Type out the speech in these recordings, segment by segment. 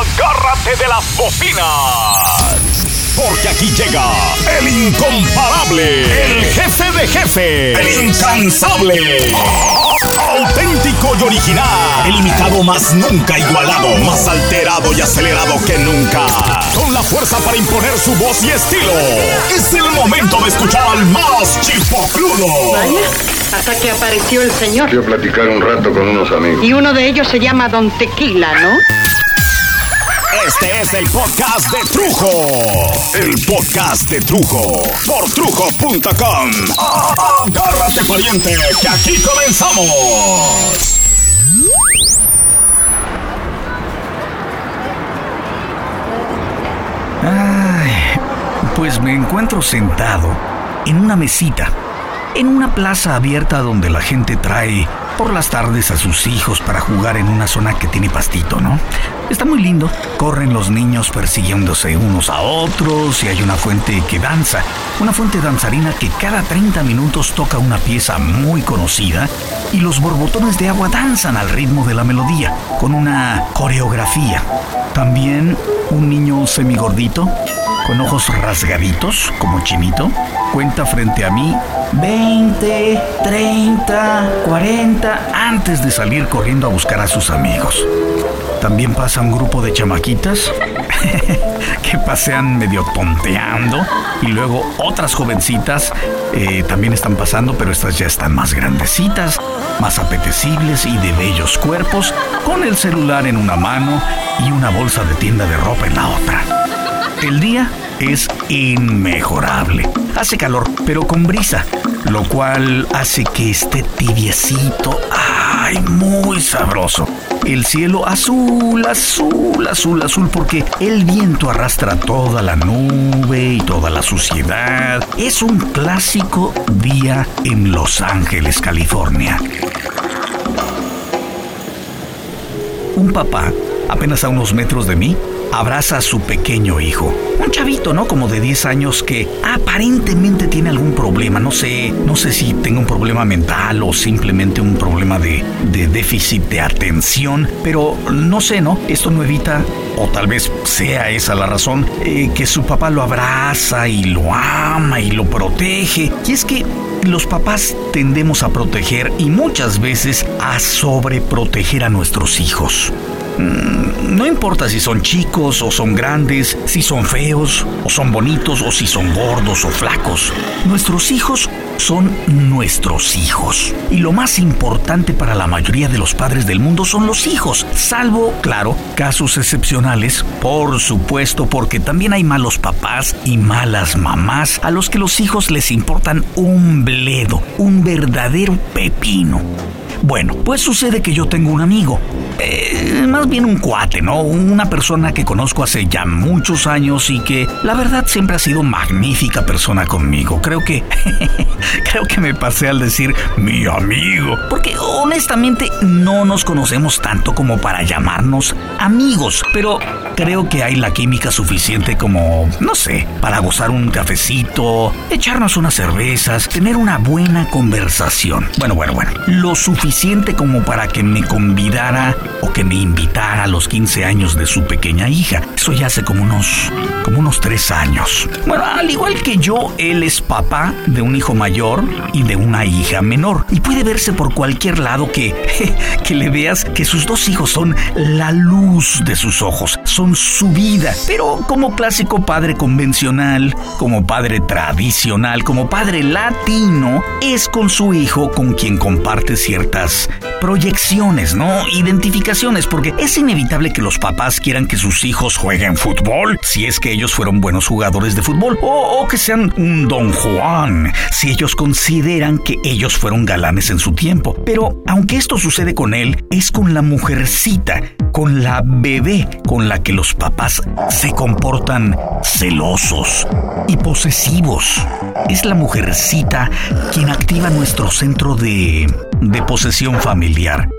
agárrate de las bocinas. Porque aquí llega el incomparable, el jefe de jefe, el incansable. Auténtico y original, el imitado más nunca igualado, más alterado y acelerado que nunca. Con la fuerza para imponer su voz y estilo. Es el momento de escuchar al más chipocludo. Vaya, hasta que apareció el señor. Quiero platicar un rato con unos amigos. Y uno de ellos se llama Don Tequila, ¿no? Este es el podcast de Trujo. El podcast de Trujo. Por trujo.com. Agárrate, pariente, que aquí comenzamos. Ay, pues me encuentro sentado en una mesita, en una plaza abierta donde la gente trae por las tardes a sus hijos para jugar en una zona que tiene pastito, ¿no? Está muy lindo. Corren los niños persiguiéndose unos a otros y hay una fuente que danza. Una fuente danzarina que cada 30 minutos toca una pieza muy conocida y los borbotones de agua danzan al ritmo de la melodía, con una coreografía. También un niño semigordito, con ojos rasgaditos, como chinito, cuenta frente a mí 20, 30, 40 antes de salir corriendo a buscar a sus amigos. También pasa un grupo de chamaquitas que pasean medio tonteando y luego otras jovencitas eh, también están pasando, pero estas ya están más grandecitas, más apetecibles y de bellos cuerpos, con el celular en una mano y una bolsa de tienda de ropa en la otra. El día es inmejorable. Hace calor, pero con brisa, lo cual hace que esté tibiecito. ¡Ay, muy sabroso! El cielo azul, azul, azul, azul, porque el viento arrastra toda la nube y toda la suciedad. Es un clásico día en Los Ángeles, California. Un papá, apenas a unos metros de mí, abraza a su pequeño hijo. Un chavito, ¿no? Como de 10 años que aparentemente tiene algún problema. No sé, no sé si tenga un problema mental o simplemente un problema de, de déficit de atención. Pero no sé, ¿no? Esto no evita, o tal vez sea esa la razón, eh, que su papá lo abraza y lo ama y lo protege. Y es que los papás tendemos a proteger y muchas veces a sobreproteger a nuestros hijos. Mm, No importa si son chicos o son grandes, si son feos o son bonitos o si son gordos o flacos. Nuestros hijos son nuestros hijos. Y lo más importante para la mayoría de los padres del mundo son los hijos, salvo, claro, casos excepcionales, por supuesto, porque también hay malos papás y malas mamás a los que los hijos les importan un bledo, un verdadero pepino. Bueno, pues sucede que yo tengo un amigo, eh, más bien un cuate, ¿no? Una persona que conozco hace ya muchos años y que la verdad siempre ha sido magnífica persona conmigo. Creo que, creo que me pasé al decir mi amigo, porque honestamente no nos conocemos tanto como para llamarnos amigos, pero creo que hay la química suficiente como, no sé, para gozar un cafecito, echarnos unas cervezas, tener una buena conversación. Bueno, bueno, bueno, lo suficiente como para que me convidara o que me invitara a los 15 años de su pequeña hija. Eso ya hace como unos, como unos tres años. Bueno, al igual que yo, él es papá de un hijo mayor y de una hija menor. Y puede verse por cualquier lado que, que le veas que sus dos hijos son la luz de sus ojos, son su vida. Pero como clásico padre convencional, como padre tradicional, como padre latino, es con su hijo con quien comparte ciertas proyecciones, ¿no? Identificaciones, porque es inevitable que los papás quieran que sus hijos jueguen fútbol, si es que ellos fueron buenos jugadores de fútbol, o, que sean un Don Juan, si ellos consideran que ellos fueron galanes en su tiempo. Pero aunque esto sucede con él, es con la mujercita, con la bebé con la que los papás se comportan celosos y posesivos. Es la mujercita quien activa nuestro centro de posesión familiar.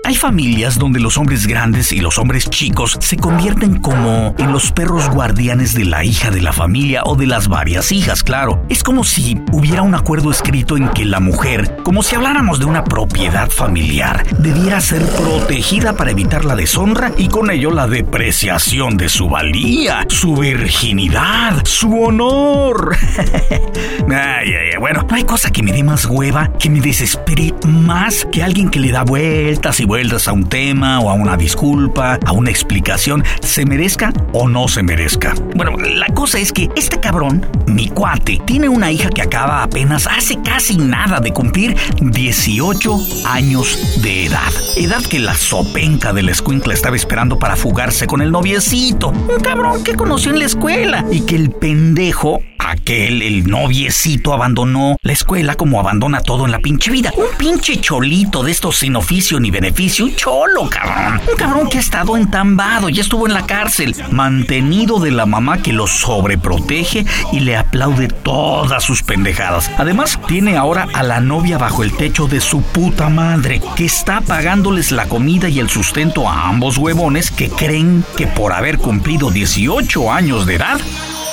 Hay familias donde los hombres grandes y los hombres chicos se convierten como en los perros guardianes de la hija de la familia o de las varias hijas, claro. Es como si hubiera un acuerdo escrito en que la mujer, como si habláramos de una propiedad familiar, debiera ser protegida para evitar la deshonra y con ello la depreciación de su valía, su virginidad, su honor. ay, ay, bueno, no hay cosa que me dé más hueva, que me desespere más que alguien que le da vueltas y vueltas a un tema o a una disculpa, a una explicación, se merezca o no se merezca. Bueno, la cosa es que este cabrón, mi cuate, tiene una hija que acaba apenas hace casi nada de cumplir 18 años de edad. Edad que la sopenca de la escuincla estaba esperando para fugarse con el noviecito. Un cabrón que conoció en la escuela y que el pendejo aquel, el noviecito, abandonó la escuela como abandona todo en la pinche vida. Un pinche cholito de estos sin oficio ni beneficio. Un cholo, cabrón. Un cabrón que ha estado entambado, ya estuvo en la cárcel, mantenido de la mamá que lo sobreprotege y le aplaude todas sus pendejadas. Además, tiene ahora a la novia bajo el techo de su puta madre, que está pagándoles la comida y el sustento a ambos huevones que creen que por haber cumplido 18 años de edad,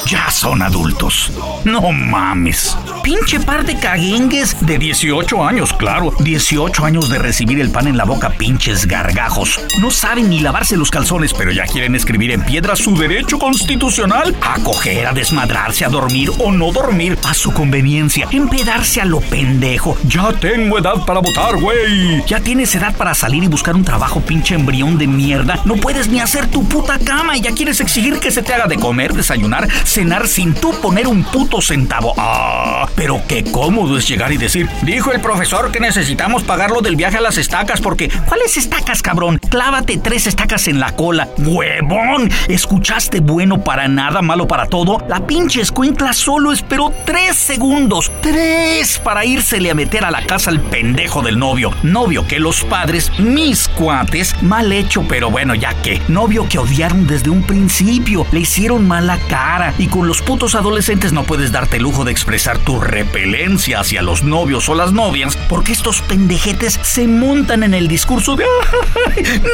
ya son adultos. No mames. Pinche par de caguengues de 18 años, claro. 18 años de recibir el pan en la boca, pinches gargajos. No saben ni lavarse los calzones, pero ya quieren escribir en piedra su derecho constitucional a coger, a desmadrarse, a dormir o no dormir a su conveniencia, empedarse a lo pendejo. Ya tengo edad para votar, güey. Ya tienes edad para salir y buscar un trabajo, pinche embrión de mierda. No puedes ni hacer tu puta cama y ya quieres exigir que se te haga de comer, desayunar, cenar sin tú poner un puto centavo. Ah, pero qué cómodo es llegar y decir, dijo el profesor que necesitamos pagar lo del viaje a las estacas porque, ¿cuáles estacas, cabrón? Clávate tres estacas en la cola. ¡Huevón! ¿Escuchaste bueno para nada, malo para todo? La pinche escuincla solo esperó tres segundos, tres, para írsele a meter a la casa al pendejo del novio. Novio que los padres, mis cuates, mal hecho, pero bueno, ya que. Novio que odiaron desde un principio, le hicieron mala cara y con los putos adolescentes no puedes darte el lujo de expresar tu repelencia hacia los novios o las novias porque estos pendejetes se montan en el discurso de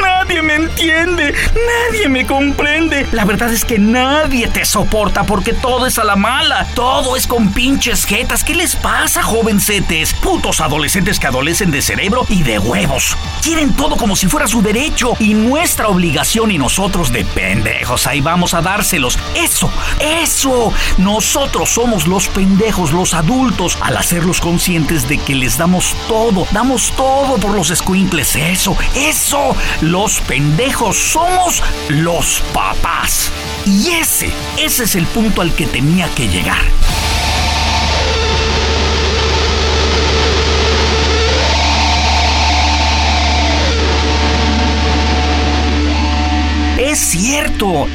nadie me entiende, nadie me comprende. La verdad es que nadie te soporta porque todo es a la mala, todo es con pinches jetas. ¿Qué les pasa, jovencetes? Putos adolescentes que adolecen de cerebro y de huevos. Quieren todo como si fuera su derecho y nuestra obligación y nosotros de pendejos ahí vamos a dárselos. Eso, eso. Nosotros somos los pendejos, los adultos, al hacerlos conscientes de que les damos todo, damos todo por los escuincles. Eso, eso. Los pendejos somos los papás. Y ese, ese es el punto al que tenía que llegar. Es cierto,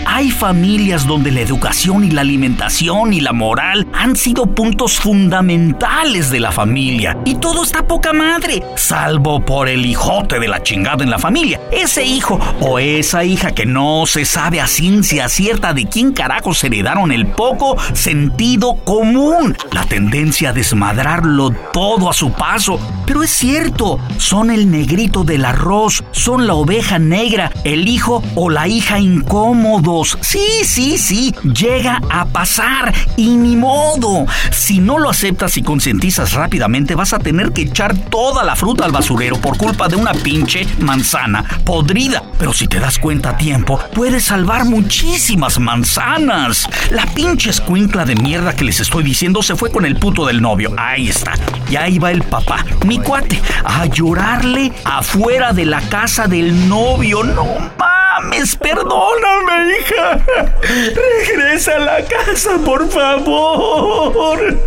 hay familias donde la educación y la alimentación y la moral han sido puntos fundamentales de la familia. Y todo está poca madre, salvo por el hijote de la chingada en la familia. Ese hijo o esa hija que no se sabe a ciencia cierta de quién carajos heredaron el poco sentido común. La tendencia a desmadrarlo todo a su paso. Pero es cierto, son el negrito del arroz, son la oveja negra, el hijo o la hija incómodos. Sí, sí, sí, llega a pasar y ni modo. Si no lo aceptas y concientizas rápidamente, vas a tener que echar toda la fruta al basurero por culpa de una pinche manzana podrida. Pero si te das cuenta a tiempo, puedes salvar muchísimas manzanas. La pinche escuincla de mierda que les estoy diciendo se fue con el puto del novio. Ahí está. Y ahí va el papá, mi cuate, a llorarle afuera de la casa del novio. No mames, perdóname, hija. Regresa a la casa, por favor.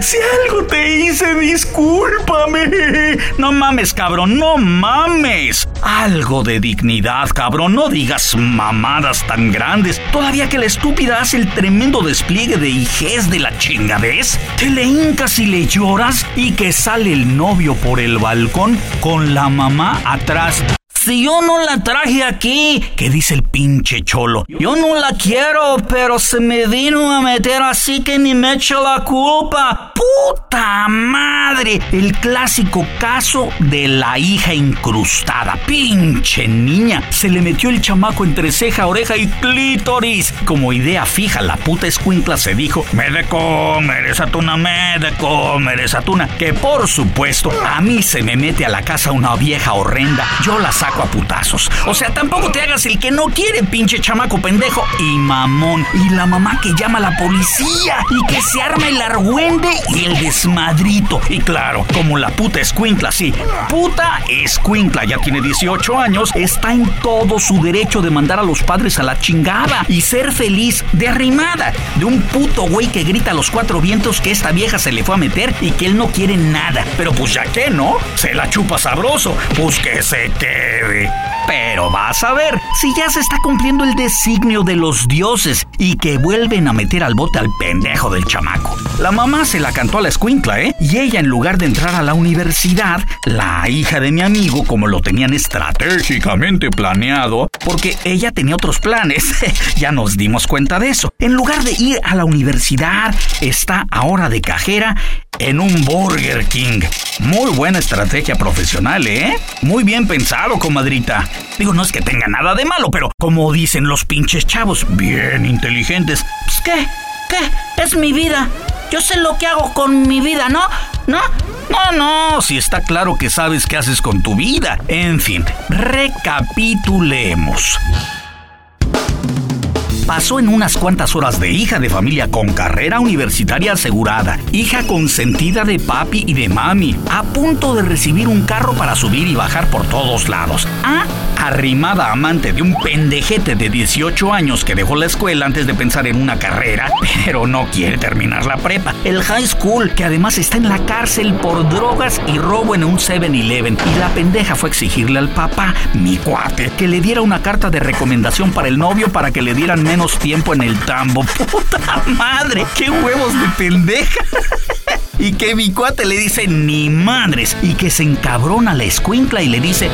Si algo te hice, discúlpame. No mames, cabrón, no mames. Algo de dignidad, cabrón. No digas mamadas tan grandes. Todavía que la estúpida hace el tremendo despliegue de hijez de la chingadez. Te le hincas y le lloras y que sale el novio por el balcón con la mamá atrás si yo no la traje aquí. ¿Qué dice el pinche cholo? Yo no la quiero, pero se me vino a meter así que ni me echa la culpa. ¡Puta madre! El clásico caso de la hija incrustada. Pinche niña. Se le metió el chamaco entre ceja, oreja y clítoris. Como idea fija, la puta escuincla se dijo, me de comer esa tuna, me de comer esa tuna. Que por supuesto, a mí se me mete a la casa una vieja horrenda. Yo la saco a putazos. O sea, tampoco te hagas el que no quiere, pinche chamaco pendejo. Y mamón. Y la mamá que llama a la policía. Y que se arma el argüende y el desmadrito. Y claro, como la puta escuincla, sí. Puta escuincla, ya tiene 18 años, está en todo su derecho de mandar a los padres a la chingada y ser feliz de arrimada. De un puto güey que grita a los cuatro vientos que esta vieja se le fue a meter y que él no quiere nada. Pero pues ya que no, se la chupa sabroso. Pues que se quede. Pero vas a ver, si ya se está cumpliendo el designio de los dioses y que vuelven a meter al bote al pendejo del chamaco. La mamá se la cantó a la escuincla, ¿eh? Y ella, en lugar de entrar a la universidad, la hija de mi amigo, como lo tenían estratégicamente planeado, porque ella tenía otros planes, ya nos dimos cuenta de eso. En lugar de ir a la universidad, está ahora de cajera en un Burger King. Muy buena estrategia profesional, ¿eh? Muy bien pensado, comadrita. Digo, no es que tenga nada de malo, pero como dicen los pinches chavos, bien inteligentes. Pues qué, qué, es mi vida. Yo sé lo que hago con mi vida, ¿no? ¿No? No, no, si está claro que sabes qué haces con tu vida. En fin, recapitulemos pasó en unas cuantas horas de hija de familia con carrera universitaria asegurada, hija consentida de papi y de mami, a punto de recibir un carro para subir y bajar por todos lados. Ah, arrimada amante de un pendejete de 18 años que dejó la escuela antes de pensar en una carrera, pero no quiere terminar la prepa. El high school, que además está en la cárcel por drogas y robo en un 7-Eleven. Y la pendeja fue a exigirle al papá, mi cuate, que le diera una carta de recomendación para el novio para que le dieran menos tiempo en el tambo. ¡Puta madre! ¡Qué huevos de pendeja! y que mi cuate le dice ni madres y que se encabrona la escuincla y le dice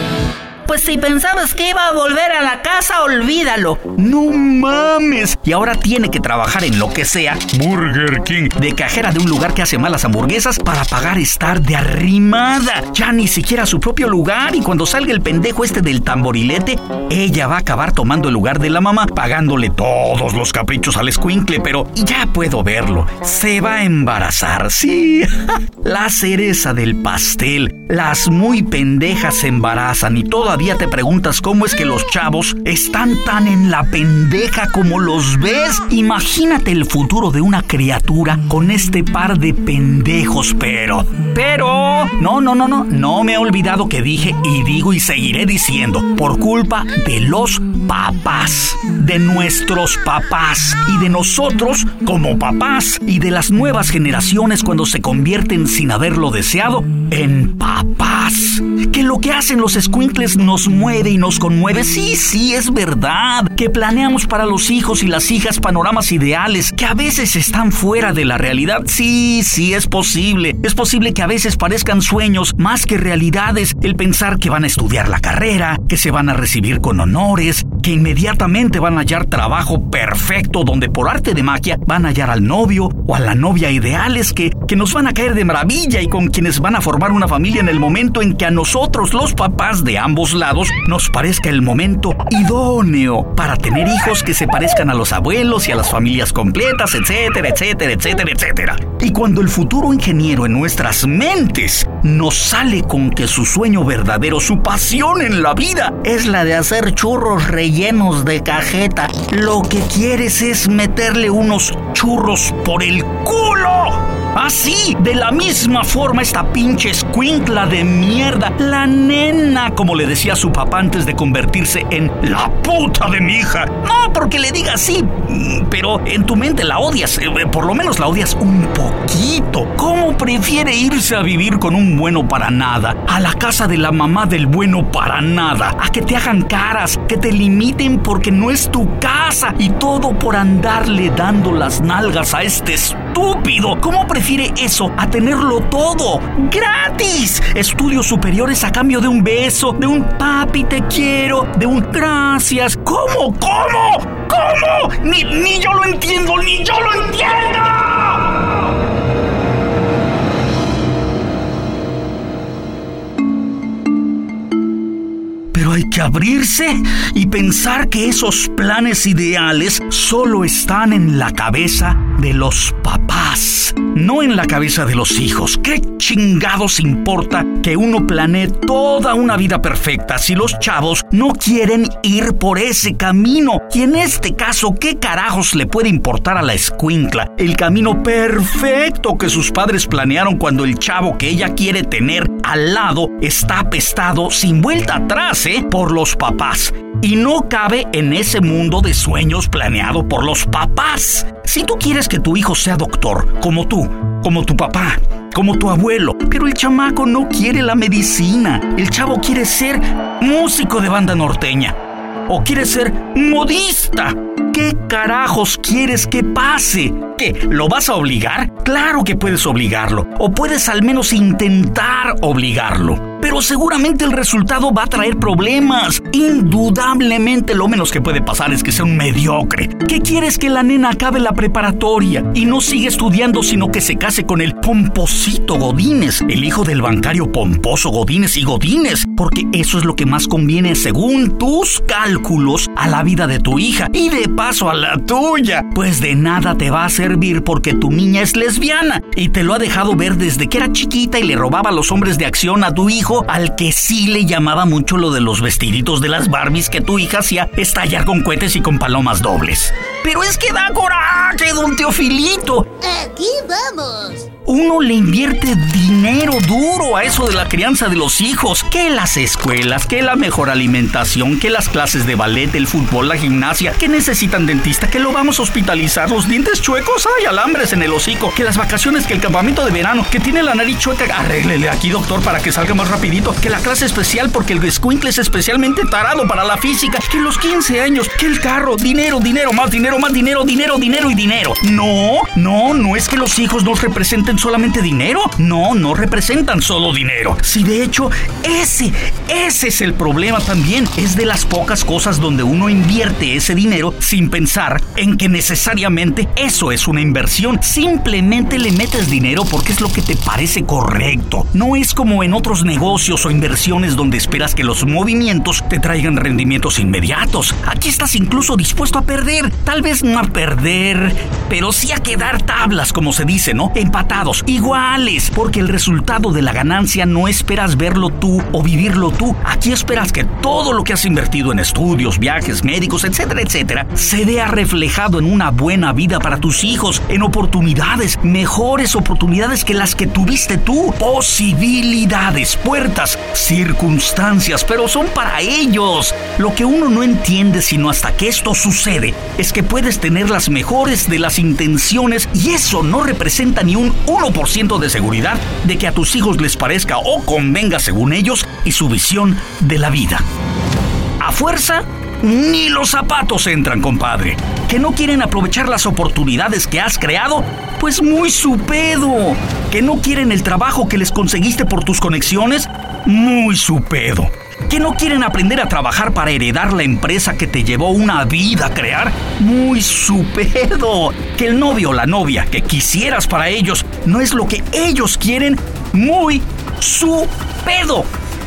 pues si pensabas que iba a volver a la casa, olvídalo. No mames. Y ahora tiene que trabajar en lo que sea. Burger King. De cajera de un lugar que hace malas hamburguesas para pagar estar de arrimada. Ya ni siquiera su propio lugar. Y cuando salga el pendejo este del tamborilete, ella va a acabar tomando el lugar de la mamá, pagándole todos los caprichos al escuincle. Pero ya puedo verlo. Se va a embarazar, sí. la cereza del pastel. Las muy pendejas se embarazan y toda todavía te preguntas cómo es que los chavos están tan en la pendeja como los ves. Imagínate el futuro de una criatura con este par de pendejos, pero... Pero... No, no, no, no. No me he olvidado que dije y digo y seguiré diciendo. Por culpa de los papás. De nuestros papás. Y de nosotros como papás. Y de las nuevas generaciones cuando se convierten sin haberlo deseado en papás. Que lo que hacen los squinkles nos mueve y nos conmueve. Sí, sí, es verdad. Que planeamos para los hijos y las hijas panoramas ideales que a veces están fuera de la realidad. Sí, sí, es posible. Es posible que a veces parezcan sueños más que realidades. El pensar que van a estudiar la carrera, que se van a recibir con honores, que inmediatamente van a hallar trabajo perfecto donde por arte de magia van a hallar al novio o a la novia ideales que, que nos van a caer de maravilla y con quienes van a formar una familia en el momento en que a nosotros, los papás de ambos lados, nos parezca el momento idóneo para tener hijos que se parezcan a los abuelos y a las familias completas, etcétera, etcétera, etcétera, etcétera. Y cuando el futuro ingeniero en nuestras mentes nos sale con que su sueño verdadero, su pasión en la vida, es la de hacer churros reyes llenos de cajeta. Lo que quieres es meterle unos churros por el culo. Así, de la misma forma, esta pinche escuincla de mierda, la nena, como le decía su papá antes de convertirse en la puta de mi hija. No porque le diga así, mm, pero en tu mente la odias, eh, por lo menos la odias un poquito. ¿Cómo prefiere irse a vivir con un bueno para nada? A la casa de la mamá del bueno para nada. A que te hagan caras, que te limiten porque no es tu casa y todo por andarle dando las nalgas a este estúpido. ¿Cómo prefiere eso a tenerlo todo? ¡Gratis! Estudios superiores a cambio de un beso, de un papi te quiero, de un gracias. ¿Cómo? ¿Cómo? ¿Cómo? Ni, ni yo lo entiendo, ni yo lo entiendo. Pero hay que abrirse y pensar que esos planes ideales solo están en la cabeza de los papás, no en la cabeza de los hijos. ¿Qué chingados importa que uno planee toda una vida perfecta si los chavos no quieren ir por ese camino? Y en este caso, ¿qué carajos le puede importar a la escuincla el camino perfecto que sus padres planearon cuando el chavo que ella quiere tener al lado está apestado sin vuelta atrás, ¿eh? Por los papás. Y no cabe en ese mundo de sueños planeado por los papás. Si tú quieres que tu hijo sea doctor, como tú, como tu papá, como tu abuelo, pero el chamaco no quiere la medicina. El chavo quiere ser músico de banda norteña. O quiere ser modista. ¿Qué carajos quieres que pase? ¿Qué? ¿Lo vas a obligar? Claro que puedes obligarlo. O puedes al menos intentar obligarlo pero seguramente el resultado va a traer problemas. Indudablemente lo menos que puede pasar es que sea un mediocre. ¿Qué quieres que la nena acabe la preparatoria y no siga estudiando sino que se case con el pomposito Godínez, el hijo del bancario pomposo Godínez y Godínez? Porque eso es lo que más conviene según tus cálculos a la vida de tu hija y de paso a la tuya. Pues de nada te va a servir porque tu niña es lesbiana y te lo ha dejado ver desde que era chiquita y le robaba a los hombres de acción a tu hijo al que sí le llamaba mucho lo de los vestiditos de las Barbies que tu hija hacía estallar con cohetes y con palomas dobles. Pero es que da coraje, don Teofilito. Aquí vamos uno le invierte dinero duro a eso de la crianza de los hijos. Que las escuelas, que la mejor alimentación, que las clases de ballet, el fútbol, la gimnasia, que necesitan dentista, que lo vamos a hospitalizar, los dientes chuecos, hay alambres en el hocico, que las vacaciones, que el campamento de verano, que tiene la nariz chueca, arréglele aquí doctor para que salga más rapidito, que la clase especial porque el squinkle es especialmente tarado para la física, que los 15 años, que el carro, dinero, dinero, más dinero, más dinero, dinero, dinero y dinero. No, no, no es que los hijos nos representen solamente dinero. No, no representan solo dinero. Si de hecho, ese, ese es el problema también. Es de las pocas cosas donde uno invierte ese dinero sin pensar en que necesariamente eso es una inversión. Simplemente le metes dinero porque es lo que te parece correcto. No es como en otros negocios o inversiones donde esperas que los movimientos te traigan rendimientos inmediatos. Aquí estás incluso dispuesto a perder. Tal vez no a perder, pero sí a quedar tablas, como se dice, ¿no? Empatado iguales, porque el resultado de la ganancia no esperas verlo tú o vivirlo tú. Aquí esperas que todo lo que has invertido en estudios, viajes, médicos, etcétera, etcétera, se vea reflejado en una buena vida para tus hijos, en oportunidades, mejores oportunidades que las que tuviste tú, posibilidades, puertas, circunstancias, pero son para ellos. Lo que uno no entiende sino hasta que esto sucede es que puedes tener las mejores de las intenciones y eso no representa ni un 1% de seguridad de que a tus hijos les parezca o convenga según ellos y su visión de la vida. A fuerza, ni los zapatos entran, compadre. Que no quieren aprovechar las oportunidades que has creado, pues muy su pedo. Que no quieren el trabajo que les conseguiste por tus conexiones, muy su pedo que no quieren aprender a trabajar para heredar la empresa que te llevó una vida a crear? Muy su pedo. Que el novio o la novia que quisieras para ellos no es lo que ellos quieren, muy su pedo.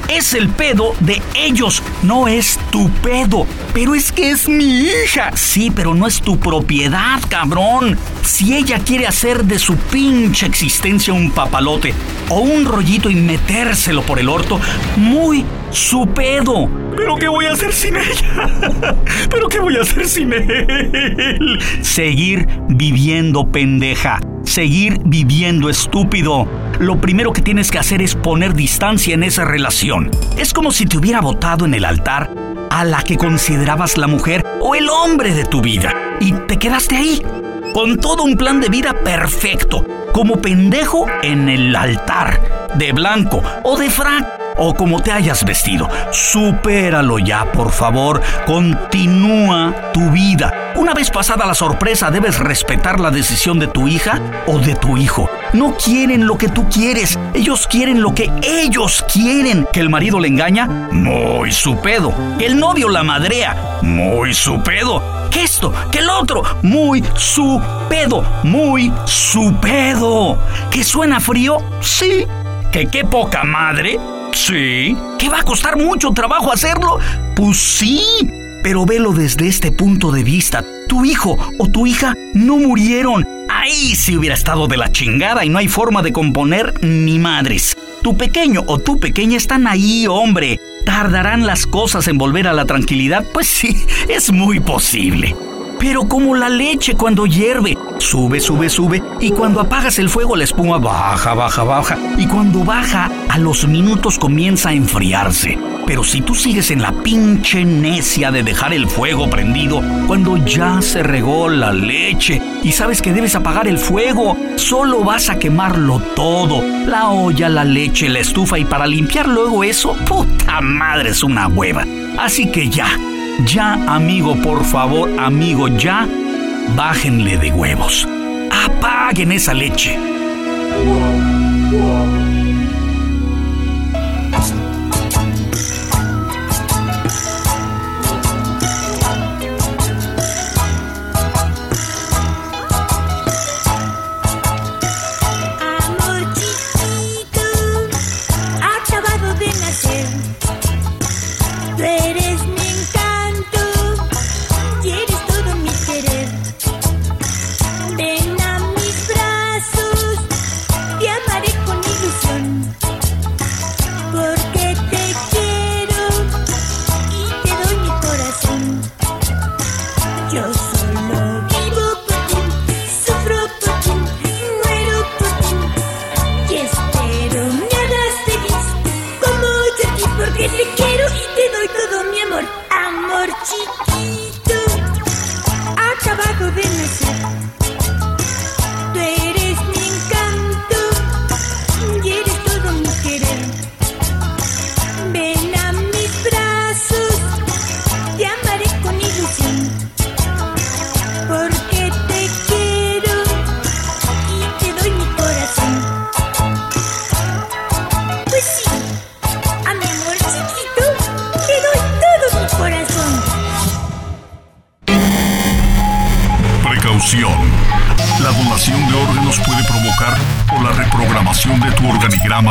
Es el pedo de ellos, no es tu pedo. Pero es que es mi hija. Sí, pero no es tu propiedad, cabrón. Si ella quiere hacer de su pinche existencia un papalote o un rollito y metérselo por el orto, muy su pedo. ¿Pero qué voy a hacer sin ella? ¿Pero qué voy a hacer sin él? Seguir viviendo pendeja. Seguir viviendo estúpido. Lo primero que tienes que hacer es poner distancia en esa relación. Es como si te hubiera votado en el altar a la que considerabas la mujer o el hombre de tu vida. Y te quedaste ahí, con todo un plan de vida perfecto, como pendejo en el altar, de blanco o de frac o como te hayas vestido. Supéralo ya, por favor. Continúa tu vida. Una vez pasada la sorpresa, debes respetar la decisión de tu hija o de tu hijo. No quieren lo que tú quieres, ellos quieren lo que ellos quieren. Que el marido le engaña, muy su pedo. Que el novio la madrea, muy su pedo. Que esto, que el otro, muy su pedo, muy su pedo. Que suena frío, sí. Que qué poca madre, sí. Que va a costar mucho trabajo hacerlo, pues sí. Pero velo desde este punto de vista. Tu hijo o tu hija no murieron. Ahí sí hubiera estado de la chingada y no hay forma de componer ni madres. Tu pequeño o tu pequeña están ahí, hombre. ¿Tardarán las cosas en volver a la tranquilidad? Pues sí, es muy posible. Pero como la leche cuando hierve, sube, sube, sube, y cuando apagas el fuego la espuma baja, baja, baja, y cuando baja, a los minutos comienza a enfriarse. Pero si tú sigues en la pinche necia de dejar el fuego prendido cuando ya se regó la leche y sabes que debes apagar el fuego, solo vas a quemarlo todo. La olla, la leche, la estufa y para limpiar luego eso, puta madre, es una hueva. Así que ya, ya amigo, por favor, amigo, ya, bájenle de huevos. Apaguen esa leche.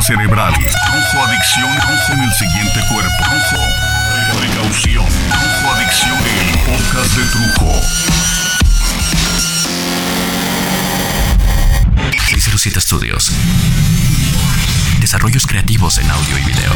Cerebral. Trujo adicción trujo en el siguiente cuerpo. Trujo. Precaución. Trujo adicción el podcast de Trujo. 607 Studios. Desarrollos creativos en audio y video.